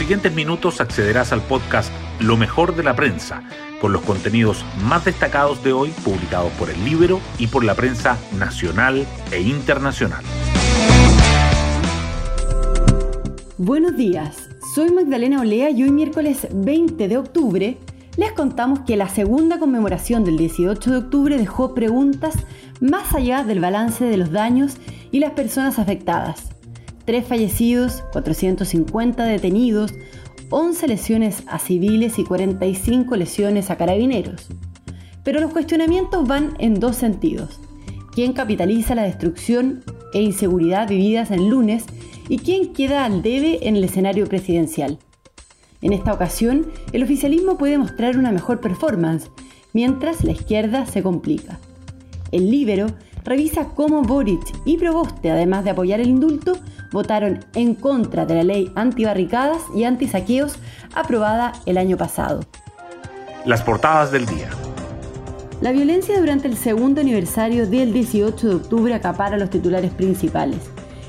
siguientes minutos accederás al podcast Lo mejor de la prensa, con los contenidos más destacados de hoy publicados por el Libro y por la prensa nacional e internacional. Buenos días, soy Magdalena Olea y hoy miércoles 20 de octubre les contamos que la segunda conmemoración del 18 de octubre dejó preguntas más allá del balance de los daños y las personas afectadas. Tres fallecidos, 450 detenidos, 11 lesiones a civiles y 45 lesiones a carabineros. Pero los cuestionamientos van en dos sentidos. ¿Quién capitaliza la destrucción e inseguridad vividas en lunes y quién queda al debe en el escenario presidencial? En esta ocasión, el oficialismo puede mostrar una mejor performance, mientras la izquierda se complica. El Libero revisa cómo Boric y Proboste, además de apoyar el indulto, votaron en contra de la ley antibarricadas y antisaqueos aprobada el año pasado. Las portadas del día. La violencia durante el segundo aniversario del 18 de octubre acapara los titulares principales.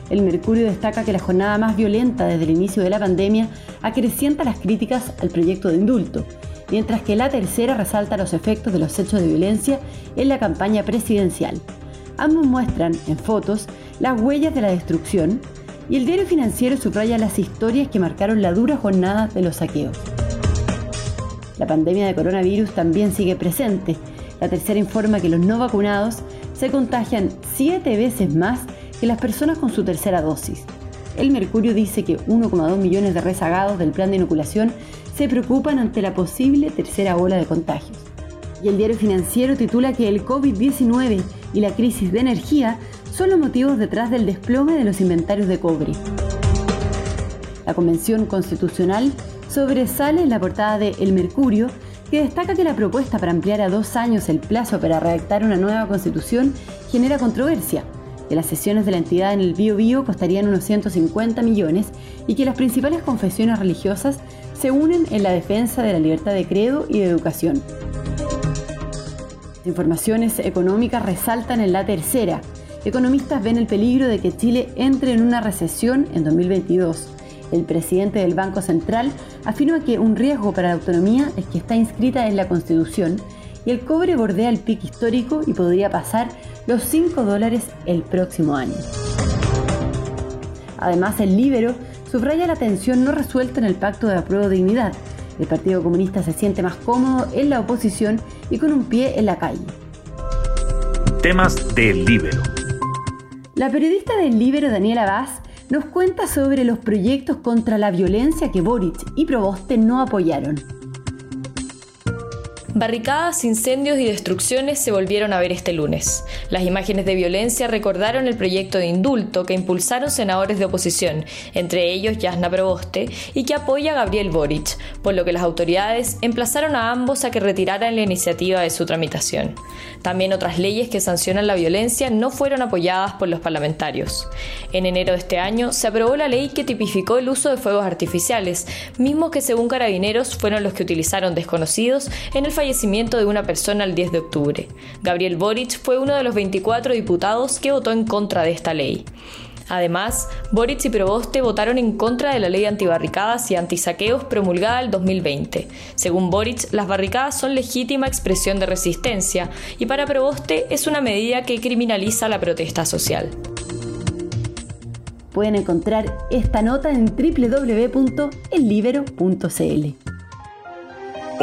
El Mercurio destaca que la jornada más violenta desde el inicio de la pandemia acrecienta las críticas al proyecto de indulto, mientras que la tercera resalta los efectos de los hechos de violencia en la campaña presidencial. Ambos muestran, en fotos, las huellas de la destrucción y el diario financiero subraya las historias que marcaron la dura jornada de los saqueos. La pandemia de coronavirus también sigue presente. La tercera informa que los no vacunados se contagian siete veces más que las personas con su tercera dosis. El Mercurio dice que 1,2 millones de rezagados del plan de inoculación se preocupan ante la posible tercera ola de contagios. Y el diario financiero titula que el COVID-19 y la crisis de energía son los motivos detrás del desplome de los inventarios de cobre. La Convención Constitucional sobresale en la portada de El Mercurio, que destaca que la propuesta para ampliar a dos años el plazo para redactar una nueva constitución genera controversia que las sesiones de la entidad en el Bio Bio costarían unos 150 millones y que las principales confesiones religiosas se unen en la defensa de la libertad de credo y de educación. Informaciones económicas resaltan en la tercera. Economistas ven el peligro de que Chile entre en una recesión en 2022. El presidente del Banco Central afirma que un riesgo para la autonomía es que está inscrita en la Constitución y el cobre bordea el pico histórico y podría pasar los 5 dólares el próximo año. Además, el Libero subraya la tensión no resuelta en el pacto de apruebo dignidad. El Partido Comunista se siente más cómodo en la oposición y con un pie en la calle. Temas del Libero. La periodista del Libero, Daniela Vaz, nos cuenta sobre los proyectos contra la violencia que Boric y Proboste no apoyaron. Barricadas, incendios y destrucciones se volvieron a ver este lunes. Las imágenes de violencia recordaron el proyecto de indulto que impulsaron senadores de oposición, entre ellos Yasna Proboste, y que apoya a Gabriel Boric, por lo que las autoridades emplazaron a ambos a que retiraran la iniciativa de su tramitación. También otras leyes que sancionan la violencia no fueron apoyadas por los parlamentarios. En enero de este año se aprobó la ley que tipificó el uso de fuegos artificiales, mismos que según carabineros fueron los que utilizaron desconocidos en el fallecimiento de una persona el 10 de octubre. Gabriel Boric fue uno de los 24 diputados que votó en contra de esta ley. Además, Boric y Proboste votaron en contra de la ley antibarricadas y antisaqueos promulgada el 2020. Según Boric, las barricadas son legítima expresión de resistencia y para Proboste es una medida que criminaliza la protesta social. Pueden encontrar esta nota en www.ellibero.cl.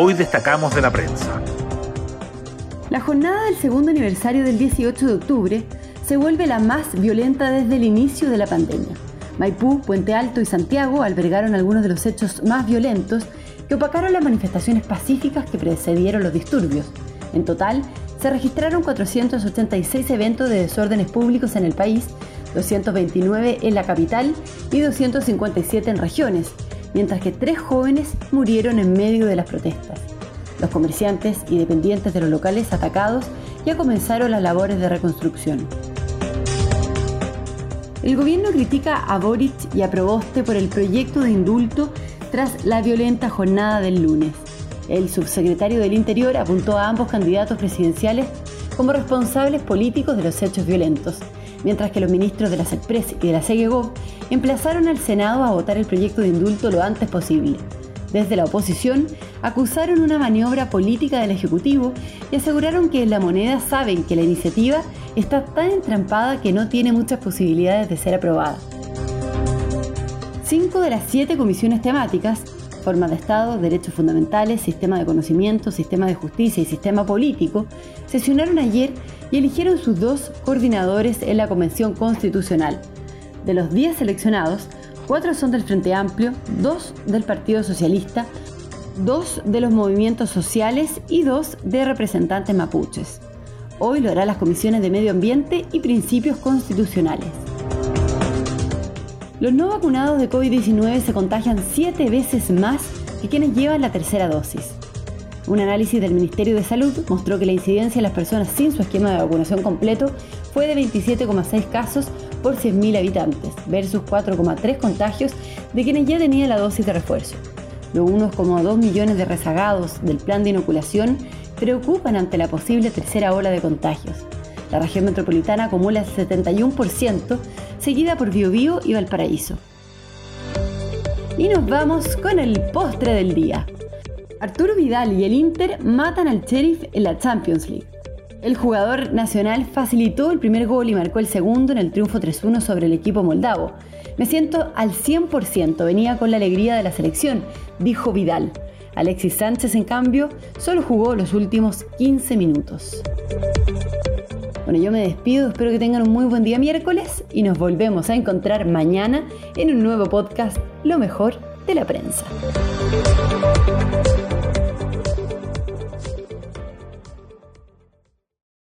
Hoy destacamos de la prensa. La jornada del segundo aniversario del 18 de octubre se vuelve la más violenta desde el inicio de la pandemia. Maipú, Puente Alto y Santiago albergaron algunos de los hechos más violentos que opacaron las manifestaciones pacíficas que precedieron los disturbios. En total, se registraron 486 eventos de desórdenes públicos en el país, 229 en la capital y 257 en regiones, mientras que tres jóvenes murieron en medio de las protestas. Los comerciantes y dependientes de los locales atacados ya comenzaron las labores de reconstrucción. El gobierno critica a Boric y a Proboste por el proyecto de indulto tras la violenta jornada del lunes. El subsecretario del Interior apuntó a ambos candidatos presidenciales como responsables políticos de los hechos violentos, mientras que los ministros de la SECPRES y de la SEGEGOV emplazaron al Senado a votar el proyecto de indulto lo antes posible. Desde la oposición acusaron una maniobra política del Ejecutivo y aseguraron que en la moneda saben que la iniciativa está tan entrampada que no tiene muchas posibilidades de ser aprobada. Cinco de las siete comisiones temáticas, forma de Estado, derechos fundamentales, sistema de conocimiento, sistema de justicia y sistema político, sesionaron ayer y eligieron sus dos coordinadores en la Convención Constitucional. De los 10 seleccionados, cuatro son del Frente Amplio, dos del Partido Socialista, dos de los movimientos sociales y dos de representantes mapuches. Hoy lo hará las comisiones de Medio Ambiente y Principios Constitucionales. Los no vacunados de COVID-19 se contagian siete veces más que quienes llevan la tercera dosis. Un análisis del Ministerio de Salud mostró que la incidencia en las personas sin su esquema de vacunación completo fue de 27,6 casos por 100.000 habitantes, versus 4,3 contagios de quienes ya tenían la dosis de refuerzo. Los 1,2 millones de rezagados del plan de inoculación preocupan ante la posible tercera ola de contagios. La región metropolitana acumula el 71%, seguida por Biobío y Valparaíso. Y nos vamos con el postre del día. Arturo Vidal y el Inter matan al Sheriff en la Champions League. El jugador nacional facilitó el primer gol y marcó el segundo en el triunfo 3-1 sobre el equipo moldavo. Me siento al 100%, venía con la alegría de la selección, dijo Vidal. Alexis Sánchez, en cambio, solo jugó los últimos 15 minutos. Bueno, yo me despido, espero que tengan un muy buen día miércoles y nos volvemos a encontrar mañana en un nuevo podcast, Lo mejor de la prensa.